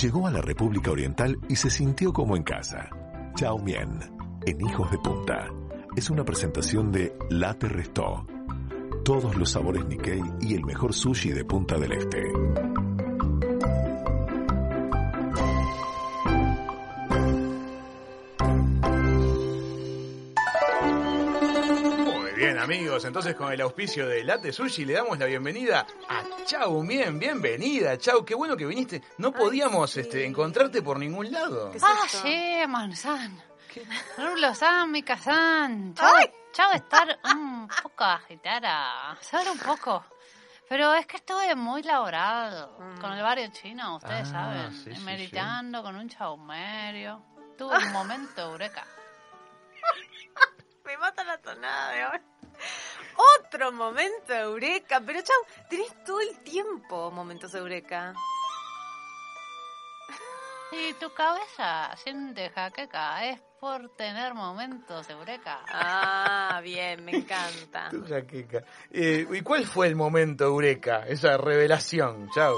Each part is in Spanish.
Llegó a la República Oriental y se sintió como en casa. Chao Mien, en Hijos de Punta. Es una presentación de Late Restó. Todos los sabores Nikkei y el mejor sushi de Punta del Este. Bien, amigos. Entonces, con el auspicio de Late Sushi, le damos la bienvenida a Chau Mien. Bienvenida, Chau. Qué bueno que viniste. No podíamos este, encontrarte por ningún lado. Ah, sí, Manzan. Rulo-san, Mika-san. Chao, chao, estar un poco agitada. Solo un poco. Pero es que estuve muy laborado con el barrio chino, ustedes Ah, saben. sí, sí, meditando con un chaumerio. Tuve un momento eureka. Me mata la tonada de hoy. Otro momento eureka. Pero chau, tenés todo el tiempo momentos eureka. Y tu cabeza siente jaqueca. Es por tener momentos eureka. Ah, bien, me encanta. Tu jaqueca. Eh, ¿Y cuál fue el momento eureka? Esa revelación, Chau.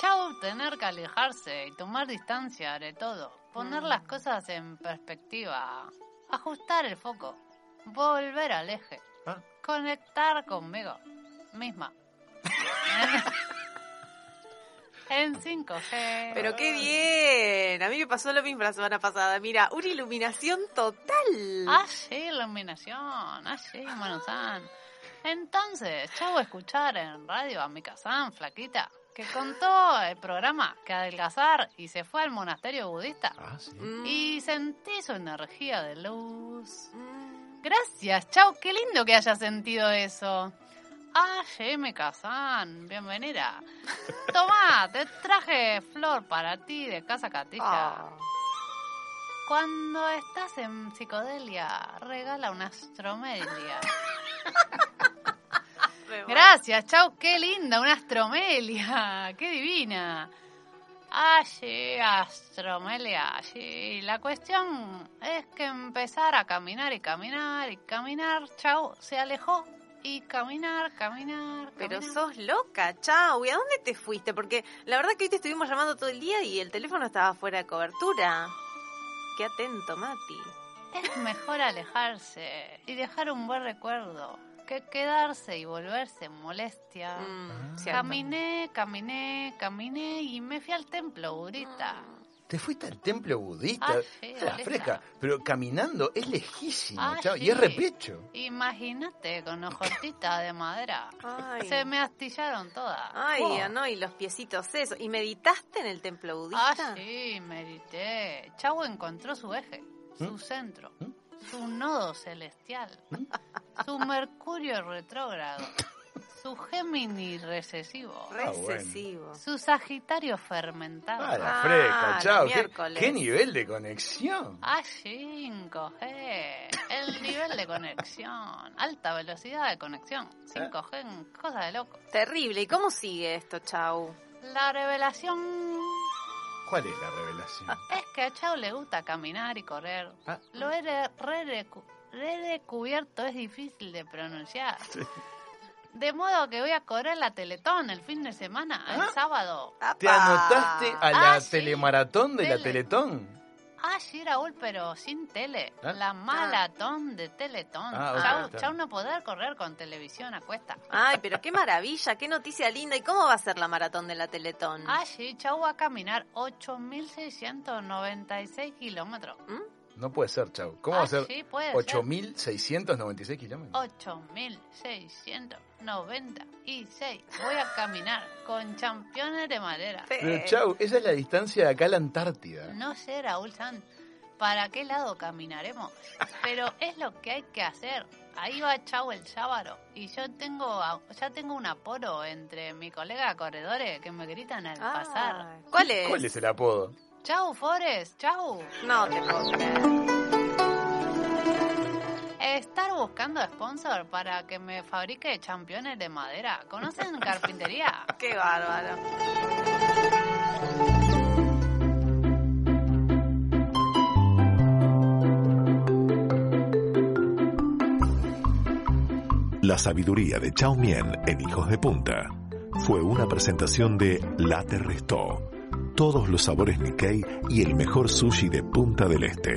Chau, tener que alejarse y tomar distancia de todo. Poner Mm. las cosas en perspectiva. Ajustar el foco. Volver al eje. Ah. Conectar conmigo misma. en 5G. Pero qué bien. A mí me pasó lo mismo la semana pasada. Mira, una iluminación total. Ah, sí, iluminación. Ah, sí, Manu-san. Entonces, chau escuchar en radio a Mika-san, flaquita, que contó el programa que adelgazar y se fue al monasterio budista. Ah, sí. Mm. Y sentí su energía de luz. Gracias, chau, qué lindo que hayas sentido eso. Ah, Jimmy Kazan, bienvenida. Tomá, te traje flor para ti de Casa Catilla. Ah. Cuando estás en psicodelia, regala una astromelia. Gracias, chau, qué linda, una astromelia, qué divina. Ah, sí, astromelia, sí. La cuestión es que empezar a caminar y caminar y caminar, chau, se alejó. Y caminar, caminar, Pero caminar. sos loca, chau. ¿Y a dónde te fuiste? Porque la verdad que hoy te estuvimos llamando todo el día y el teléfono estaba fuera de cobertura. Qué atento, Mati. Es mejor alejarse y dejar un buen recuerdo que quedarse y volverse molestia. Mm, cierto. Caminé, caminé, caminé y me fui al templo budista. ¿Te fuiste al templo budista? Ah, sí, budista. fresca, pero caminando es lejísimo, Ah, Chau. sí. Y es repecho. Imagínate con hojotita de madera. Ay. Se me astillaron todas. Ay, Oh. ah, no, y los piecitos eso. ¿Y meditaste en el templo budista? Ah, sí, medité. Chau encontró su eje, su ¿Mm? centro, ¿Mm? su nodo celestial, su Mercurio retrógrado, su Géminis recesivo, Recesivo. su Sagitario fermentado. Ah, la Ah, fresca, los chao. ¿Qué, nivel de conexión? Ah, 5G. El nivel de conexión. Alta velocidad de conexión. 5G, en cosa de loco. Terrible. ¿Y cómo sigue esto, chau? La revelación ¿Cuál es la revelación? es que a Chao le gusta caminar y correr. Ah. Lo he re, re descubierto, es difícil de pronunciar. De modo que voy a correr la Teletón el fin de semana, el Ah. sábado. ¿Te anotaste a la Ah, sí. telemaratón de la Tele. Teletón? Ah, sí, Raúl, pero sin tele. ¿Ah? La maratón de Teletón. Ah, Chau, chau no poder correr con televisión a cuesta. Ay, pero qué maravilla, qué noticia linda. ¿Y cómo va a ser la maratón de la Teletón? Ah, sí, Chau va a caminar 8.696 kilómetros. ¿Mm? No puede ser, chau. ¿Cómo Ah, va a ser? sí, puede ser. 8.696 kilómetros. 8.696. Voy a caminar con championes de madera. Pero, chau, esa es la distancia de acá a la Antártida. No sé, Raúl San, para qué lado caminaremos, pero es lo que hay que hacer. Ahí va Chau el sábado y yo tengo ya tengo un aporo entre mi colega corredores que me gritan al pasar. Ah, ¿Cuál es? ¿Cuál es el apodo? Chau, Forest, chau. No te puedo creer. Estar buscando sponsor para que me fabrique championes de madera. ¿Conocen carpintería? Qué bárbaro. La sabiduría de Chao Mien en Hijos de Punta. fue una presentación de Latte Restó. Todos los sabores Nikkei y el mejor sushi de Punta del Este.